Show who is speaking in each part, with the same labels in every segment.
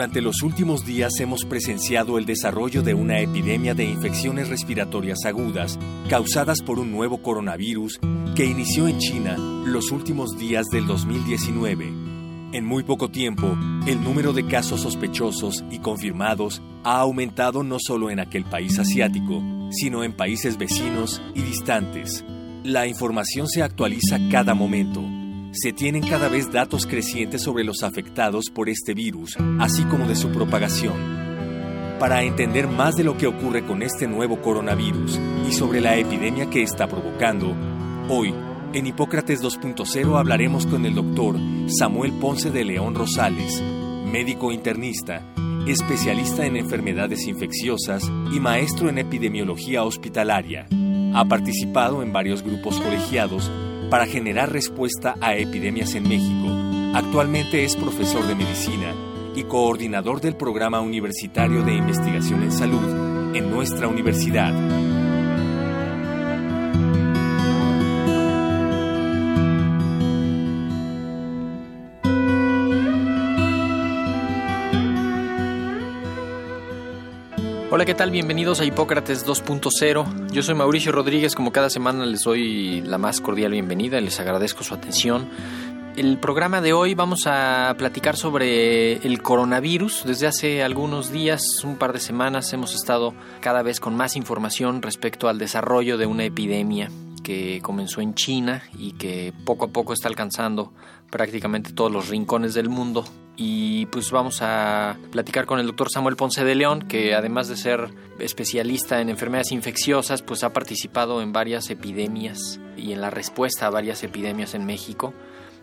Speaker 1: Durante los últimos días hemos presenciado el desarrollo de una epidemia de infecciones respiratorias agudas causadas por un nuevo coronavirus que inició en China los últimos días del 2019. En muy poco tiempo, el número de casos sospechosos y confirmados ha aumentado no solo en aquel país asiático, sino en países vecinos y distantes. La información se actualiza cada momento se tienen cada vez datos crecientes sobre los afectados por este virus, así como de su propagación. Para entender más de lo que ocurre con este nuevo coronavirus y sobre la epidemia que está provocando, hoy, en Hipócrates 2.0 hablaremos con el doctor Samuel Ponce de León Rosales, médico internista, especialista en enfermedades infecciosas y maestro en epidemiología hospitalaria. Ha participado en varios grupos colegiados para generar respuesta a epidemias en México. Actualmente es profesor de medicina y coordinador del programa universitario de investigación en salud en nuestra universidad.
Speaker 2: Hola, ¿qué tal? Bienvenidos a Hipócrates 2.0. Yo soy Mauricio Rodríguez, como cada semana les doy la más cordial bienvenida y les agradezco su atención. El programa de hoy vamos a platicar sobre el coronavirus. Desde hace algunos días, un par de semanas, hemos estado cada vez con más información respecto al desarrollo de una epidemia que comenzó en China y que poco a poco está alcanzando prácticamente todos los rincones del mundo. Y pues vamos a platicar con el doctor Samuel Ponce de León, que además de ser especialista en enfermedades infecciosas, pues ha participado en varias epidemias y en la respuesta a varias epidemias en México.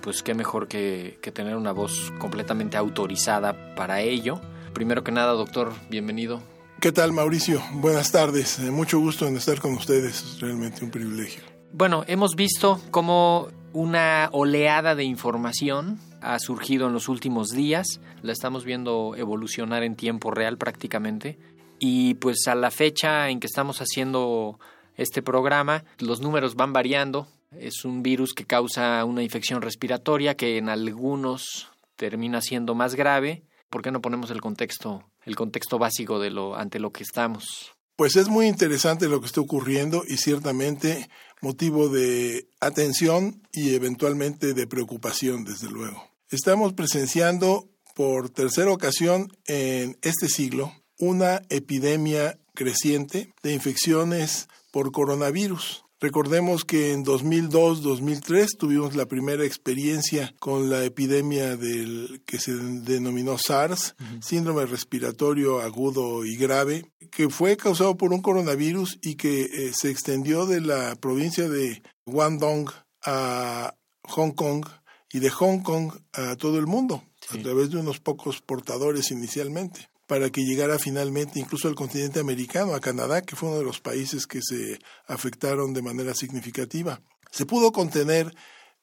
Speaker 2: Pues qué mejor que, tener una voz completamente autorizada para ello. Primero que nada, doctor, bienvenido.
Speaker 3: ¿Qué tal, Mauricio? Buenas tardes. Eh, mucho gusto en estar con ustedes. Es realmente un privilegio.
Speaker 2: Bueno, hemos visto cómo una oleada de información ha surgido en los últimos días. La estamos viendo evolucionar en tiempo real prácticamente. Y pues a la fecha en que estamos haciendo este programa, los números van variando. Es un virus que causa una infección respiratoria que en algunos termina siendo más grave. ¿Por qué no ponemos el contexto, el contexto básico de lo ante lo que estamos?
Speaker 3: Pues es muy interesante lo que está ocurriendo y ciertamente motivo de atención y eventualmente de preocupación, desde luego. Estamos presenciando por tercera ocasión en este siglo una epidemia creciente de infecciones por coronavirus. Recordemos que en 2002-2003 tuvimos la primera experiencia con la epidemia del que se denominó SARS, síndrome respiratorio agudo y grave, que fue causado por un coronavirus y que eh, se extendió de la provincia de Guangdong a Hong Kong y de Hong Kong a todo el mundo, a través de unos pocos portadores inicialmente para que llegara finalmente incluso al continente americano, a Canadá, que fue uno de los países que se afectaron de manera significativa. Se pudo contener,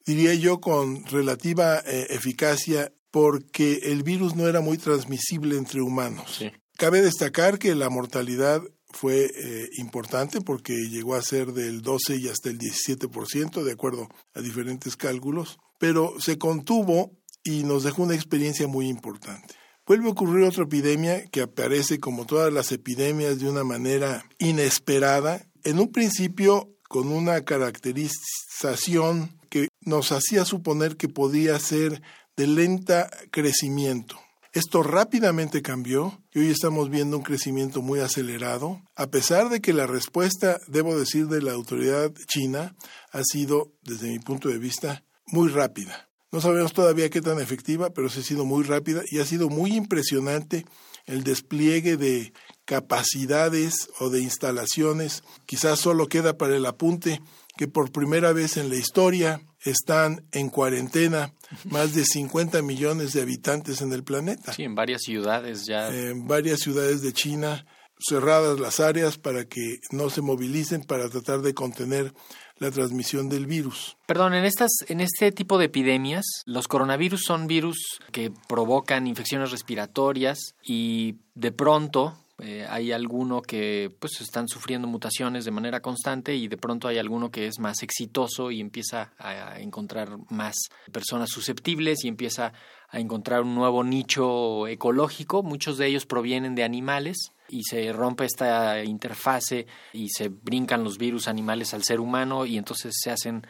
Speaker 3: diría yo, con relativa eh, eficacia porque el virus no era muy transmisible entre humanos. Cabe destacar que la mortalidad fue eh, importante porque llegó a ser del 12 y hasta el 17%, de acuerdo a diferentes cálculos, pero se contuvo y nos dejó una experiencia muy importante. Vuelve a ocurrir otra epidemia que aparece como todas las epidemias de una manera inesperada, en un principio con una caracterización que nos hacía suponer que podía ser de lenta crecimiento. Esto rápidamente cambió y hoy estamos viendo un crecimiento muy acelerado, a pesar de que la respuesta, debo decir, de la autoridad china ha sido, desde mi punto de vista, muy rápida. No sabemos todavía qué tan efectiva, pero sí ha sido muy rápida y ha sido muy impresionante el despliegue de capacidades o de instalaciones. Quizás solo queda para el apunte que por primera vez en la historia están en cuarentena más de 50 millones de habitantes en el planeta.
Speaker 2: Sí, en varias ciudades ya.
Speaker 3: En varias ciudades de China, cerradas las áreas para que no se movilicen para tratar de contener la transmisión del virus.
Speaker 2: Perdón, en estas, en este tipo de epidemias, los coronavirus son virus que provocan infecciones respiratorias y de pronto eh, hay alguno que pues están sufriendo mutaciones de manera constante y de pronto hay alguno que es más exitoso y empieza a encontrar más personas susceptibles y empieza a encontrar un nuevo nicho ecológico. Muchos de ellos provienen de animales y se rompe esta interfase y se brincan los virus animales al ser humano y entonces se hacen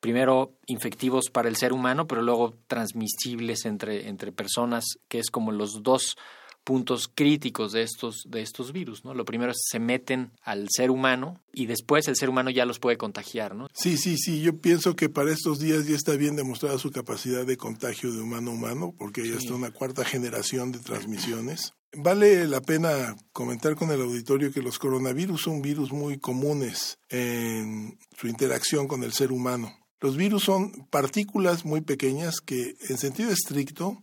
Speaker 2: primero infectivos para el ser humano, pero luego transmisibles entre, entre personas, que es como los dos puntos críticos de estos, de estos virus, ¿no? Lo primero es se meten al ser humano y después el ser humano ya los puede contagiar, ¿no?
Speaker 3: Sí, sí, sí. Yo pienso que para estos días ya está bien demostrada su capacidad de contagio de humano a humano, porque ya está una cuarta generación de transmisiones. Vale la pena comentar con el auditorio que los coronavirus son virus muy comunes en su interacción con el ser humano. Los virus son partículas muy pequeñas que, en sentido estricto,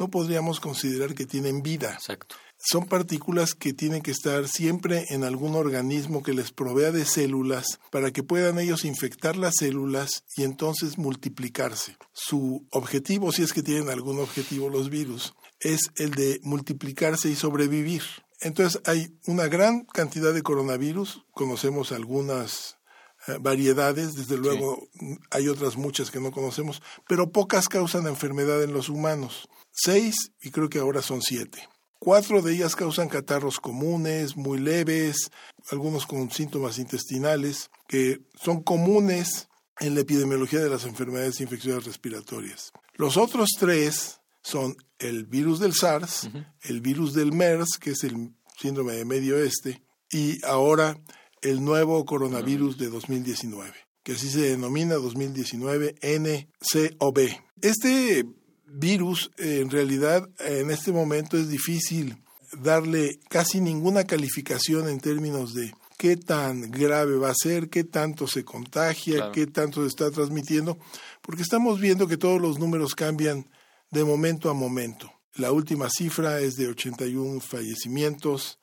Speaker 3: no podríamos considerar que tienen vida.
Speaker 2: Exacto.
Speaker 3: Son partículas que tienen que estar siempre en algún organismo que les provea de células para que puedan ellos infectar las células y entonces multiplicarse. Su objetivo, si es que tienen algún objetivo los virus, es el de multiplicarse y sobrevivir. Entonces hay una gran cantidad de coronavirus, conocemos algunas eh, variedades, desde luego hay otras muchas que no conocemos, pero pocas causan enfermedad en los humanos. Seis y creo que ahora son siete. Cuatro de ellas causan catarros comunes, muy leves, algunos con síntomas intestinales, que son comunes en la epidemiología de las enfermedades infecciosas respiratorias. Los otros tres son el virus del SARS, el virus del MERS, que es el síndrome de Medio Oeste, y ahora el nuevo coronavirus de 2019, que así se denomina 2019 NCOV. Este virus, en realidad, en este momento es difícil darle casi ninguna calificación en términos de qué tan grave va a ser, qué tanto se contagia, qué tanto se está transmitiendo, porque estamos viendo que todos los números cambian de momento a momento. La última cifra es de 81 fallecimientos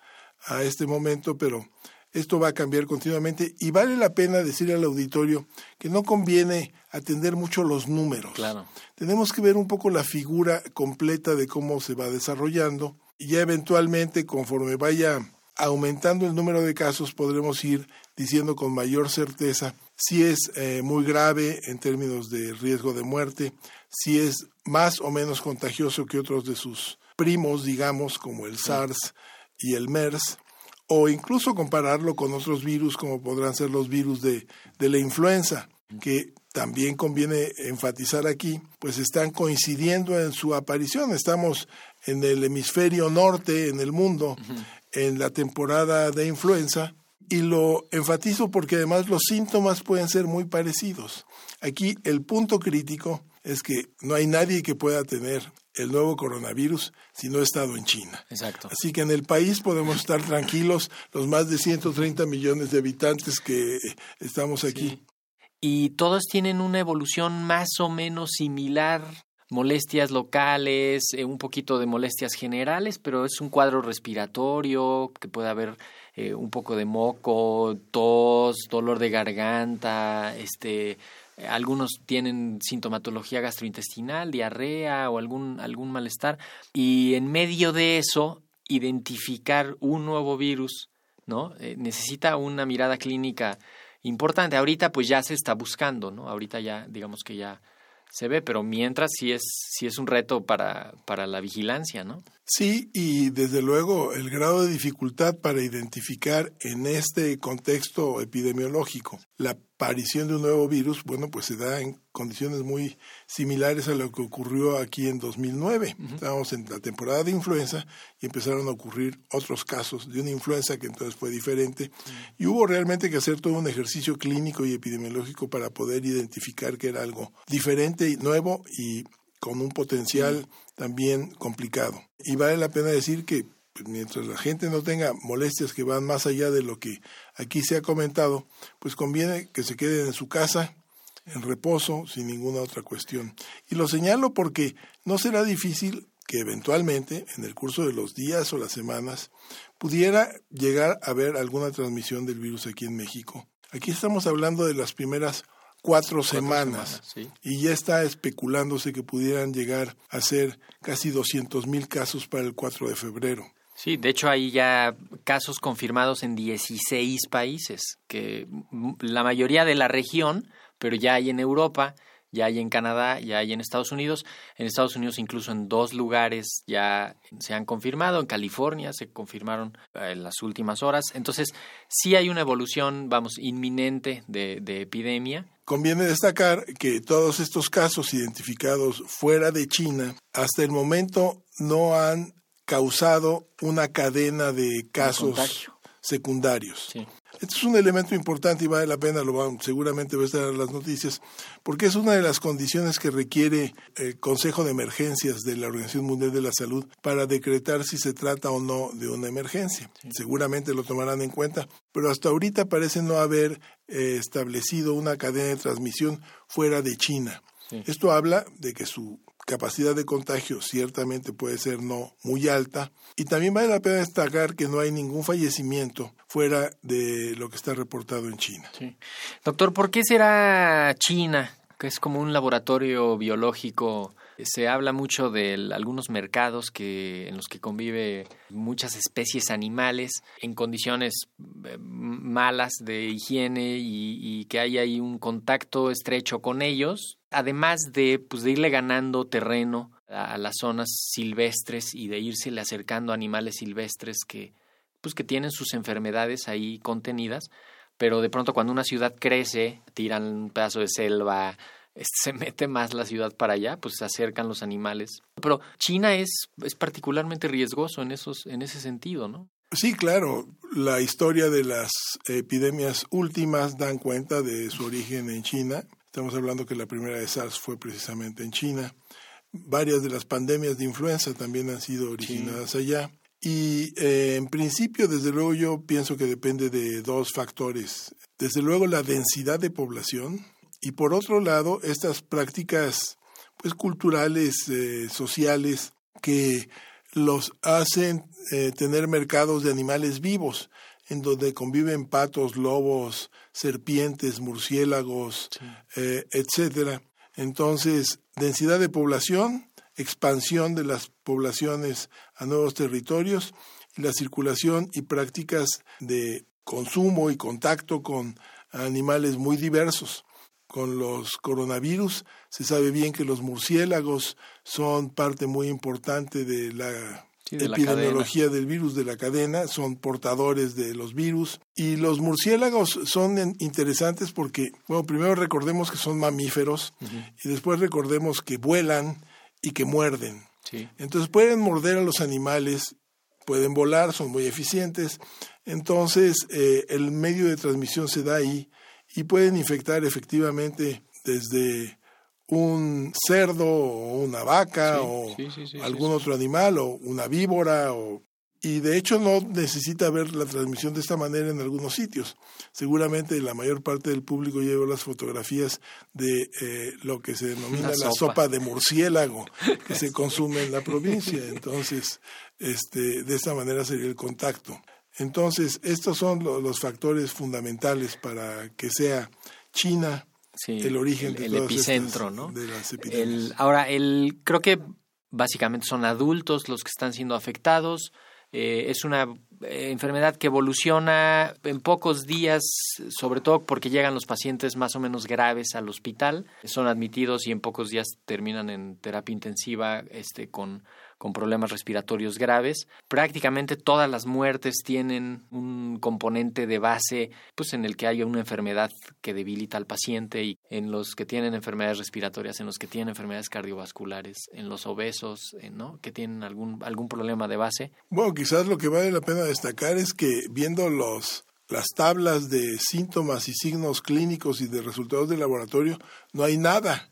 Speaker 3: a este momento, pero esto va a cambiar continuamente y vale la pena decirle al auditorio que no conviene atender mucho los números.
Speaker 2: Claro.
Speaker 3: Tenemos que ver un poco la figura completa de cómo se va desarrollando y ya eventualmente conforme vaya aumentando el número de casos podremos ir diciendo con mayor certeza si es eh, muy grave en términos de riesgo de muerte, si es más o menos contagioso que otros de sus primos, digamos, como el SARS y el MERS, o incluso compararlo con otros virus como podrán ser los virus de, de la influenza, que también conviene enfatizar aquí, pues están coincidiendo en su aparición. Estamos en el hemisferio norte, en el mundo, en la temporada de influenza, y lo enfatizo porque además los síntomas pueden ser muy parecidos. Aquí el punto crítico es que no hay nadie que pueda tener el nuevo coronavirus si no ha estado en China.
Speaker 2: Exacto.
Speaker 3: Así que en el país podemos estar tranquilos, los más de 130 millones de habitantes que estamos aquí.
Speaker 2: Y todos tienen una evolución más o menos similar molestias locales, eh, un poquito de molestias generales, pero es un cuadro respiratorio, que puede haber eh, un poco de moco, tos, dolor de garganta, este, algunos tienen sintomatología gastrointestinal, diarrea o algún, algún malestar, y en medio de eso, identificar un nuevo virus, ¿no? Eh, necesita una mirada clínica importante. Ahorita pues ya se está buscando, ¿no? Ahorita ya, digamos que ya se ve, pero mientras sí es, sí es un reto para, para la vigilancia, ¿no?
Speaker 3: Sí, y desde luego el grado de dificultad para identificar en este contexto epidemiológico la aparición de un nuevo virus, bueno, pues se da en condiciones muy similares a lo que ocurrió aquí en 2009. Estábamos en la temporada de influenza y empezaron a ocurrir otros casos de una influenza que entonces fue diferente. Y hubo realmente que hacer todo un ejercicio clínico y epidemiológico para poder identificar que era algo diferente y nuevo y con un potencial también complicado. Y vale la pena decir que pues, mientras la gente no tenga molestias que van más allá de lo que aquí se ha comentado, pues conviene que se queden en su casa en reposo, sin ninguna otra cuestión. Y lo señalo porque no será difícil que eventualmente, en el curso de los días o las semanas, pudiera llegar a haber alguna transmisión del virus aquí en México. Aquí estamos hablando de las primeras cuatro, semanas, y ya está especulándose que pudieran llegar a ser casi 200 mil casos para el 4 de febrero.
Speaker 2: Sí, de hecho hay ya casos confirmados en 16 países, que la mayoría de la región, pero ya hay en Europa ya hay en Canadá, ya hay en Estados Unidos. En Estados Unidos incluso en dos lugares ya se han confirmado. En California se confirmaron eh, en las últimas horas. Entonces sí hay una evolución, vamos, inminente de, de epidemia.
Speaker 3: Conviene destacar que todos estos casos identificados fuera de China hasta el momento no han causado una cadena de casos secundarios. Sí. Este es un elemento importante y vale la pena, lo van, seguramente va a estar en las noticias, porque es una de las condiciones que requiere el Consejo de Emergencias de la Organización Mundial de la Salud para decretar si se trata o no de una emergencia. Seguramente lo tomarán en cuenta, pero hasta ahorita parece no haber eh, establecido una cadena de transmisión fuera de China. Esto habla de que su capacidad de contagio ciertamente puede ser no muy alta y también vale la pena destacar que no hay ningún fallecimiento fuera de lo que está reportado en China.
Speaker 2: Doctor, ¿por qué será China, que es como un laboratorio biológico? Se habla mucho de algunos mercados que, en los que convive muchas especies animales en condiciones eh, malas de higiene y, que hay ahí un contacto estrecho con ellos, además de, pues, de irle ganando terreno a, las zonas silvestres y de irse acercando a animales silvestres que, pues, que tienen sus enfermedades ahí contenidas, pero de pronto cuando una ciudad crece, tiran un pedazo de selva, se mete más la ciudad para allá, pues se acercan los animales. Pero China es, es particularmente riesgoso en, esos, en ese sentido, ¿no?
Speaker 3: Sí, claro. La historia de las epidemias últimas dan cuenta de su origen en China. Estamos hablando que la primera de SARS fue precisamente en China. Varias de las pandemias de influenza también han sido originadas allá. Y eh, en principio, desde luego, yo pienso que depende de dos factores. Desde luego, la densidad de población y por otro lado, estas prácticas pues culturales, eh, sociales, que los hacen eh, tener mercados de animales vivos, en donde conviven patos, lobos, serpientes, murciélagos, etcétera. Entonces, densidad de población, expansión de las poblaciones a nuevos territorios la circulación y prácticas de consumo y contacto con animales muy diversos. Con los coronavirus se sabe bien que los murciélagos son parte muy importante de la epidemiología del virus de la cadena, son portadores de los virus. Y los murciélagos son interesantes porque, bueno, primero recordemos que son mamíferos y después recordemos que vuelan y que muerden. Entonces pueden morder a los animales, pueden volar, son muy eficientes. Entonces eh, el medio de transmisión se da ahí y pueden infectar efectivamente desde un cerdo o una vaca o algún otro animal o una víbora o y de hecho no necesita ver la transmisión de esta manera en algunos sitios. Seguramente la mayor parte del público lleva las fotografías de eh, lo que se denomina la sopa. de murciélago que se consume en la provincia. Entonces, este, de esta manera sería el contacto. Entonces, estos son los factores fundamentales para que sea China el origen de
Speaker 2: el epicentro, ¿no?
Speaker 3: De las epidemias.
Speaker 2: ahora, el, creo que básicamente son adultos los que están siendo afectados. Eh, es una eh, enfermedad que evoluciona en pocos días, sobre todo porque llegan los pacientes más o menos graves al hospital, son admitidos y en pocos días terminan en terapia intensiva este, con con problemas respiratorios graves. Prácticamente todas las muertes tienen un componente de base pues en el que hay una enfermedad que debilita al paciente y en los que tienen enfermedades respiratorias, en los que tienen enfermedades cardiovasculares, en los obesos, eh, ¿no? que tienen algún algún problema de base.
Speaker 3: Bueno, quizás lo que vale la pena destacar es que viendo los las tablas de síntomas y signos clínicos y de resultados de laboratorio, no hay nada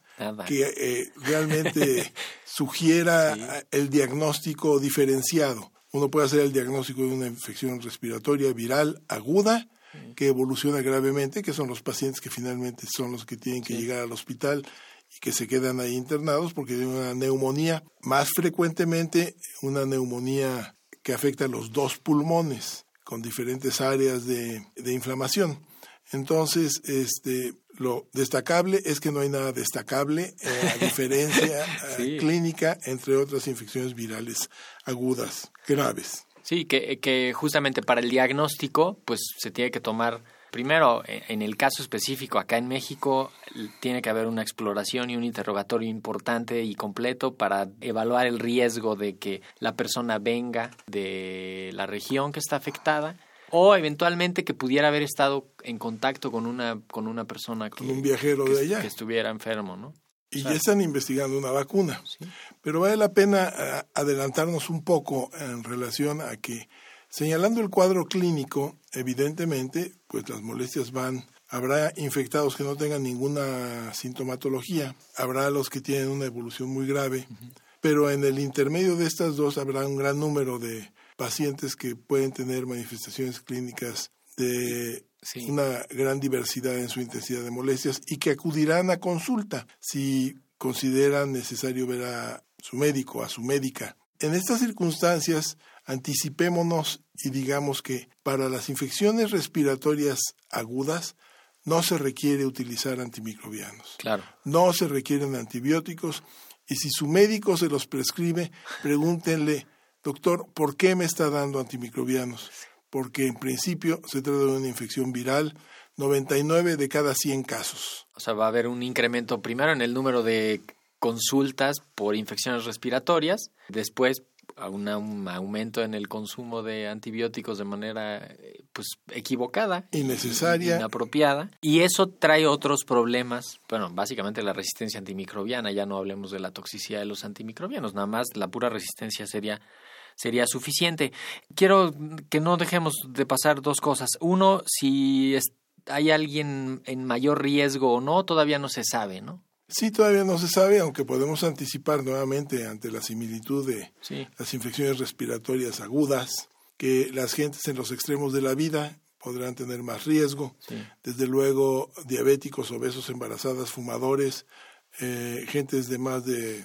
Speaker 3: que eh, realmente sugiera el diagnóstico diferenciado. Uno puede hacer el diagnóstico de una infección respiratoria viral aguda que evoluciona gravemente, que son los pacientes que finalmente son los que tienen que llegar al hospital y que se quedan ahí internados porque tienen una neumonía, más frecuentemente una neumonía que afecta a los dos pulmones con diferentes áreas de, de inflamación. Entonces, este, lo destacable es que no hay nada destacable eh, a diferencia eh, clínica entre otras infecciones virales agudas graves.
Speaker 2: Sí, que, que justamente para el diagnóstico, pues se tiene que tomar primero, e, en el caso específico, acá en México, tiene que haber una exploración y un interrogatorio importante y completo para evaluar el riesgo de que la persona venga de la región que está afectada o eventualmente que pudiera haber estado en contacto con una con una persona que,
Speaker 3: con un viajero de allá
Speaker 2: que estuviera enfermo, ¿no?
Speaker 3: Y ya están investigando una vacuna. Pero vale la pena eh, adelantarnos un poco en relación a que señalando el cuadro clínico, evidentemente, pues las molestias van Habrá infectados que no tengan ninguna sintomatología, habrá los que tienen una evolución muy grave, pero en el intermedio de estas dos habrá un gran número de pacientes que pueden tener manifestaciones clínicas de una gran diversidad en su intensidad de molestias y que acudirán a consulta si consideran necesario ver a su médico, a su médica. En estas circunstancias, anticipémonos y digamos que para las infecciones respiratorias agudas no se requiere utilizar antimicrobianos.
Speaker 2: Claro.
Speaker 3: No se requieren antibióticos y si su médico se los prescribe, pregúntenle doctor, ¿por qué me está dando antimicrobianos? Porque en principio se trata de una infección viral, 99 de cada 100 casos.
Speaker 2: O sea, va a haber un incremento primero en el número de consultas por infecciones respiratorias, después un aumento en el consumo de antibióticos de manera pues equivocada,
Speaker 3: innecesaria,
Speaker 2: inapropiada, y eso trae otros problemas, bueno, básicamente la resistencia antimicrobiana, ya no hablemos de la toxicidad de los antimicrobianos, nada más la pura resistencia sería sería suficiente. Quiero que no dejemos de pasar dos cosas. Uno, si hay alguien en mayor riesgo o no, todavía no se sabe, ¿no?
Speaker 3: Sí, todavía no se sabe, aunque podemos anticipar nuevamente ante la similitud de las infecciones respiratorias agudas, que las gentes en los extremos de la vida podrán tener más riesgo. Desde luego, diabéticos, obesos, embarazadas, fumadores, eh, gentes de más de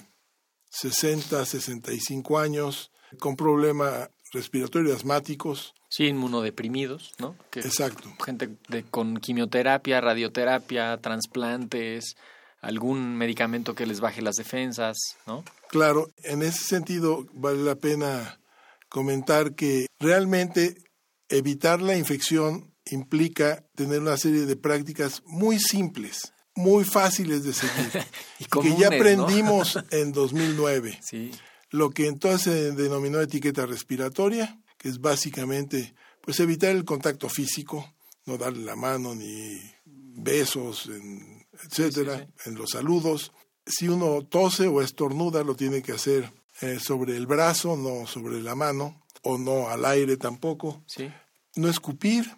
Speaker 3: 60, 65 años, con problemas respiratorios asmáticos.
Speaker 2: Sí, inmunodeprimidos, ¿no?
Speaker 3: Exacto.
Speaker 2: Gente de, con quimioterapia, radioterapia, trasplantes, algún medicamento que les baje las defensas, ¿no?
Speaker 3: Claro, en ese sentido vale la pena comentar que realmente evitar la infección implica tener una serie de prácticas muy simples, muy fáciles de seguir, y, que ya aprendimos en 2009.
Speaker 2: Sí
Speaker 3: lo que entonces se denominó etiqueta respiratoria, que es básicamente pues evitar el contacto físico, no darle la mano ni besos, en, etcétera, en los saludos. Si uno tose o estornuda, lo tiene que hacer eh, sobre el brazo, no sobre la mano, o no al aire tampoco. No escupir,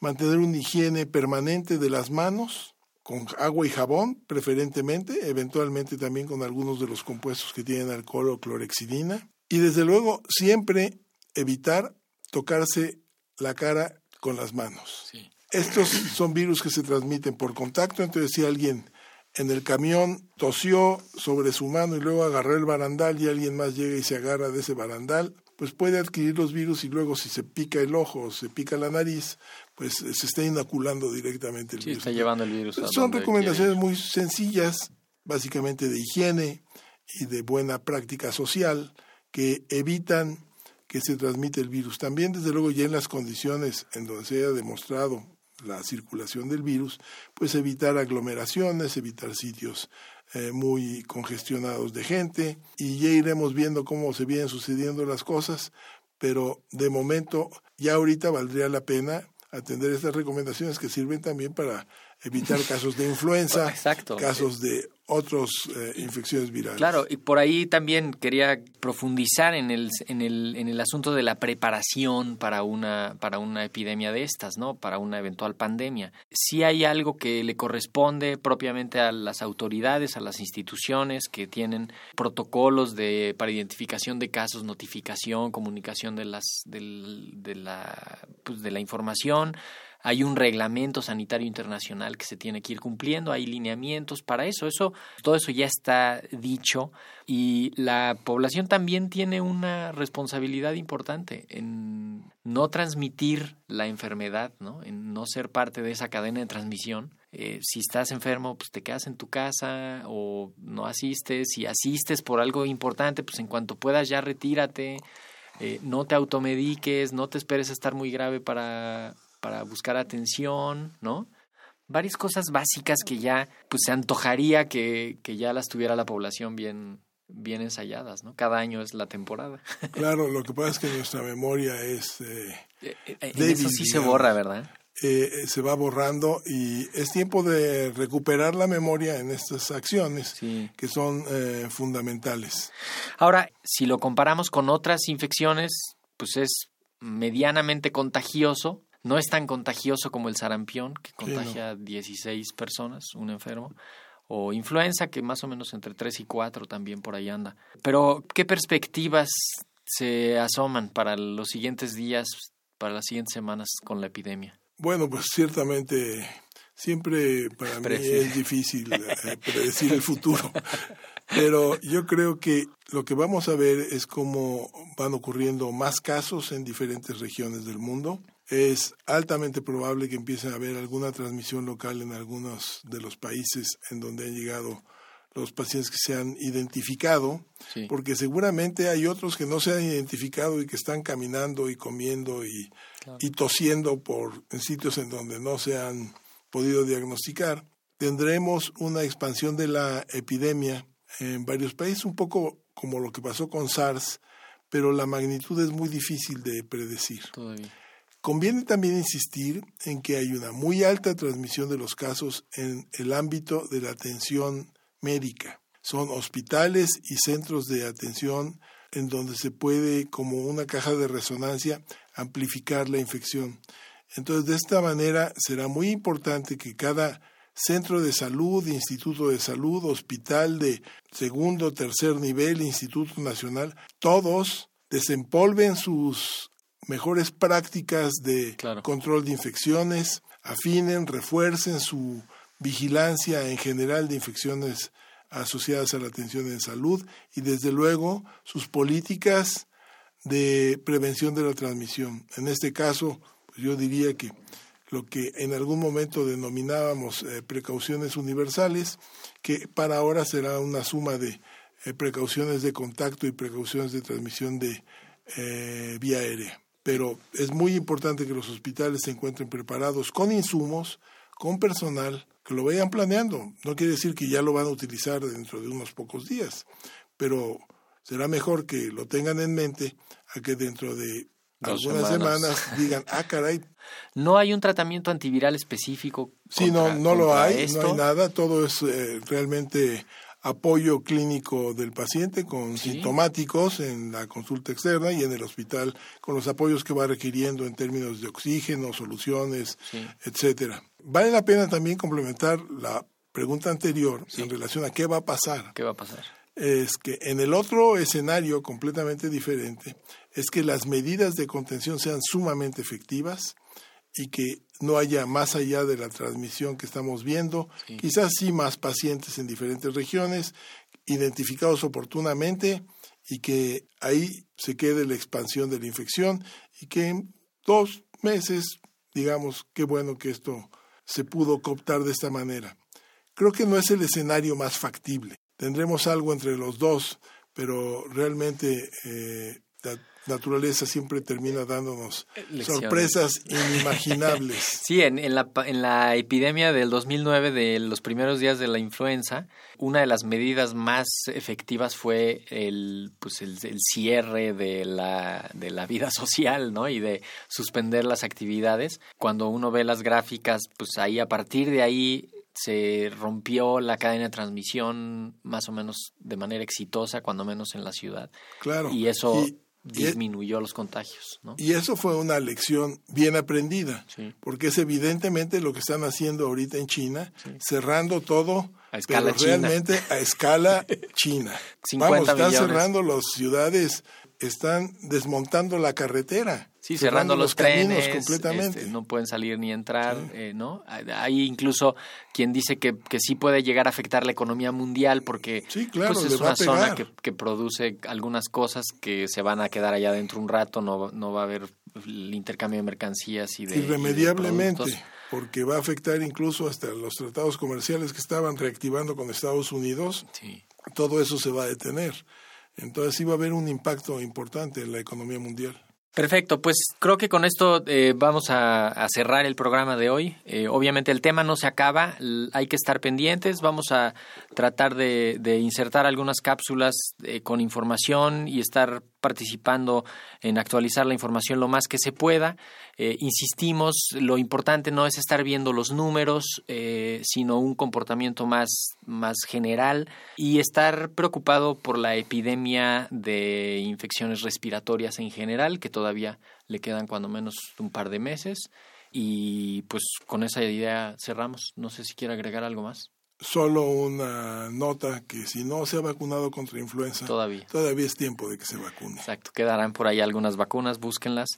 Speaker 3: mantener una higiene permanente de las manos, con agua y jabón, preferentemente, eventualmente también con algunos de los compuestos que tienen alcohol o clorexidina. Y desde luego, siempre evitar tocarse la cara con las manos. Estos son virus que se transmiten por contacto, entonces si alguien en el camión tosió sobre su mano y luego agarró el barandal y alguien más llega y se agarra de ese barandal, pues puede adquirir los virus y luego si se pica el ojo o se pica la nariz, pues eh, se está inoculando directamente el
Speaker 2: sí,
Speaker 3: virus.
Speaker 2: está llevando el virus.
Speaker 3: Son recomendaciones muy sencillas, básicamente de higiene y de buena práctica social, que evitan que se transmite el virus. También, desde luego, ya en las condiciones en donde se haya demostrado la circulación del virus, pues evitar aglomeraciones, evitar sitios eh, muy congestionados de gente y ya iremos viendo cómo se vienen sucediendo las cosas, pero de momento ya ahorita valdría la pena atender estas recomendaciones que sirven también para evitar casos de influenza, casos de otras eh, infecciones virales.
Speaker 2: Claro, y por ahí también quería profundizar en el, en el, en el asunto de la preparación para una, para una epidemia de estas, ¿no? Para una eventual pandemia. Si hay algo que le corresponde propiamente a las autoridades, a las instituciones que tienen protocolos de, para identificación de casos, notificación, comunicación de las, del, de la, pues de la información hay un reglamento sanitario internacional que se tiene que ir cumpliendo, hay lineamientos para eso, eso todo eso ya está dicho y la población también tiene una responsabilidad importante en no transmitir la enfermedad, ¿no? En no ser parte de esa cadena de transmisión. Eh, si estás enfermo, pues te quedas en tu casa o no asistes. Si asistes por algo importante, pues en cuanto puedas ya retírate. Eh, no te automediques, no te esperes a estar muy grave para para buscar atención, ¿no? Varias cosas básicas que ya, pues se antojaría que, que ya las tuviera la población bien, bien ensayadas, ¿no? Cada año es la temporada.
Speaker 3: Claro, lo que pasa es que nuestra memoria es... Eh,
Speaker 2: eh, eh eso sí se borra, ¿verdad?
Speaker 3: Eh, se va borrando y es tiempo de recuperar la memoria en estas acciones que son fundamentales.
Speaker 2: Ahora, si lo comparamos con otras infecciones, pues es medianamente contagioso, no es tan contagioso como el sarampión, que contagia a 16 personas, un enfermo, o influenza, que más o menos entre 3 y 4 también por ahí anda. Pero, ¿qué perspectivas se asoman para los siguientes días, para las siguientes semanas con la epidemia?
Speaker 3: Bueno, pues ciertamente siempre para mí es difícil eh, predecir el futuro. Pero yo creo que lo que vamos a ver es cómo van ocurriendo más casos en diferentes regiones del mundo es altamente probable que empiece a haber alguna transmisión local en algunos de los países en donde han llegado los pacientes que se han identificado, porque seguramente hay otros que no se han identificado y que están caminando y comiendo y, y tosiendo por en sitios en donde no se han podido diagnosticar. Tendremos una expansión de la epidemia en varios países, un poco como lo que pasó con SARS, pero la magnitud es muy difícil de predecir.
Speaker 2: Todavía.
Speaker 3: Conviene también insistir en que hay una muy alta transmisión de los casos en el ámbito de la atención médica. Son hospitales y centros de atención en donde se puede, como una caja de resonancia, amplificar la infección. Entonces, de esta manera será muy importante que cada centro de salud, instituto de salud, hospital de segundo, tercer nivel, instituto nacional, todos desempolven sus mejores prácticas de control de infecciones, afinen, refuercen su vigilancia en general de infecciones asociadas a la atención en salud y desde luego sus políticas de prevención de la transmisión. En este caso, pues yo diría que lo que en algún momento denominábamos eh, precauciones universales, que para ahora será una suma de eh, precauciones de contacto y precauciones de transmisión de eh, vía aérea pero es muy importante que los hospitales se encuentren preparados con insumos, con personal, que lo vayan planeando. No quiere decir que ya lo van a utilizar dentro de unos pocos días, pero será mejor que lo tengan en mente a que dentro de algunas semanas. digan, ah, caray.
Speaker 2: No hay un tratamiento antiviral específico.
Speaker 3: Sí, no, no lo hay, no hay nada, todo es eh, realmente apoyo clínico del paciente con sintomáticos en la consulta externa y en el hospital con los apoyos que va requiriendo en términos de oxígeno, soluciones, etcétera. Vale la pena también complementar la pregunta anterior en relación a qué va a pasar.
Speaker 2: ¿Qué va a pasar?
Speaker 3: Es que en el otro escenario completamente diferente es que las medidas de contención sean sumamente efectivas y que no haya más allá de la transmisión que estamos viendo, quizás sí más pacientes en diferentes regiones, identificados oportunamente y que ahí se quede la expansión de la infección y que en dos meses, digamos, qué bueno que esto se pudo cooptar de esta manera. Creo que no es el escenario más factible. Tendremos algo entre los dos, pero realmente eh, naturaleza siempre termina dándonos sorpresas inimaginables.
Speaker 2: sí, en, en, la, en la epidemia del 2009, de los primeros días de la influenza, una de las medidas más efectivas fue el, pues el, el, cierre de la, de la vida social, ¿no? Y de suspender las actividades. Cuando uno ve las gráficas, pues ahí a partir de ahí se rompió la cadena de transmisión más o menos de manera exitosa, cuando menos en la ciudad.
Speaker 3: Claro.
Speaker 2: Y eso disminuyó los contagios. ¿no?
Speaker 3: Y eso fue una lección bien aprendida, porque es evidentemente lo que están haciendo ahorita en China, cerrando todo, a escala pero realmente a escala china. Vamos, están cerrando las ciudades están desmontando la carretera.
Speaker 2: Sí, cerrando, los, trenes,
Speaker 3: completamente.
Speaker 2: Este, no pueden salir ni entrar, eh, ¿no? Hay incluso quien dice que, que, sí puede llegar a afectar la economía mundial porque
Speaker 3: sí, claro,
Speaker 2: pues, es una zona que, que, produce algunas cosas que se van a quedar allá dentro un rato, no, no va a haber el intercambio de mercancías y de
Speaker 3: Irremediablemente, porque va a afectar incluso hasta los tratados comerciales que estaban reactivando con Estados Unidos.
Speaker 2: Sí.
Speaker 3: Todo eso se va a detener. Entonces va a haber un impacto importante en la economía mundial.
Speaker 2: Perfecto, pues creo que con esto eh, vamos a, cerrar el programa de hoy. Eh, obviamente el tema no se acaba, hay que estar pendientes, vamos a tratar de, insertar algunas cápsulas eh, con información y estar participando en actualizar la información lo más que se pueda. Eh, insistimos, lo importante no es estar viendo los números, eh, sino un comportamiento más, más general y estar preocupado por la epidemia de infecciones respiratorias en general, que todavía le quedan cuando menos un par de meses. Y pues con esa idea cerramos. No sé si quiere agregar algo más
Speaker 3: solo una nota que si no se ha vacunado contra influenza,
Speaker 2: todavía,
Speaker 3: todavía es tiempo de que se vacune.
Speaker 2: Exacto, quedarán por ahí algunas vacunas, búsquenlas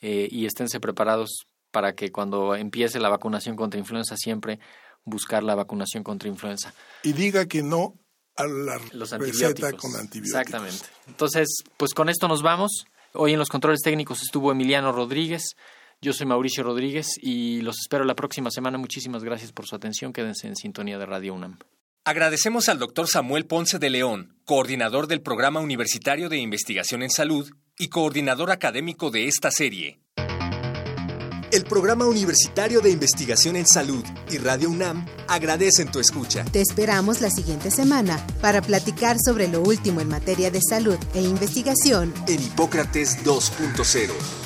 Speaker 2: eh, y esténse preparados para que cuando empiece la vacunación contra influenza siempre buscar la vacunación contra influenza.
Speaker 3: Y diga que no a la receta con antibióticos.
Speaker 2: Exactamente. Entonces, pues con esto nos vamos. Hoy en los controles técnicos estuvo Emiliano Rodríguez. Yo soy Mauricio Rodríguez y los espero la próxima semana. Muchísimas gracias por su atención. Quédense en sintonía de Radio UNAM.
Speaker 1: Agradecemos al doctor Samuel Ponce de León, coordinador del Programa Universitario de Investigación en Salud y coordinador académico de esta serie. El Programa Universitario de Investigación en Salud y Radio UNAM agradecen tu escucha.
Speaker 4: Te esperamos la siguiente semana para platicar sobre lo último en materia de salud e investigación
Speaker 1: en Hipócrates 2.0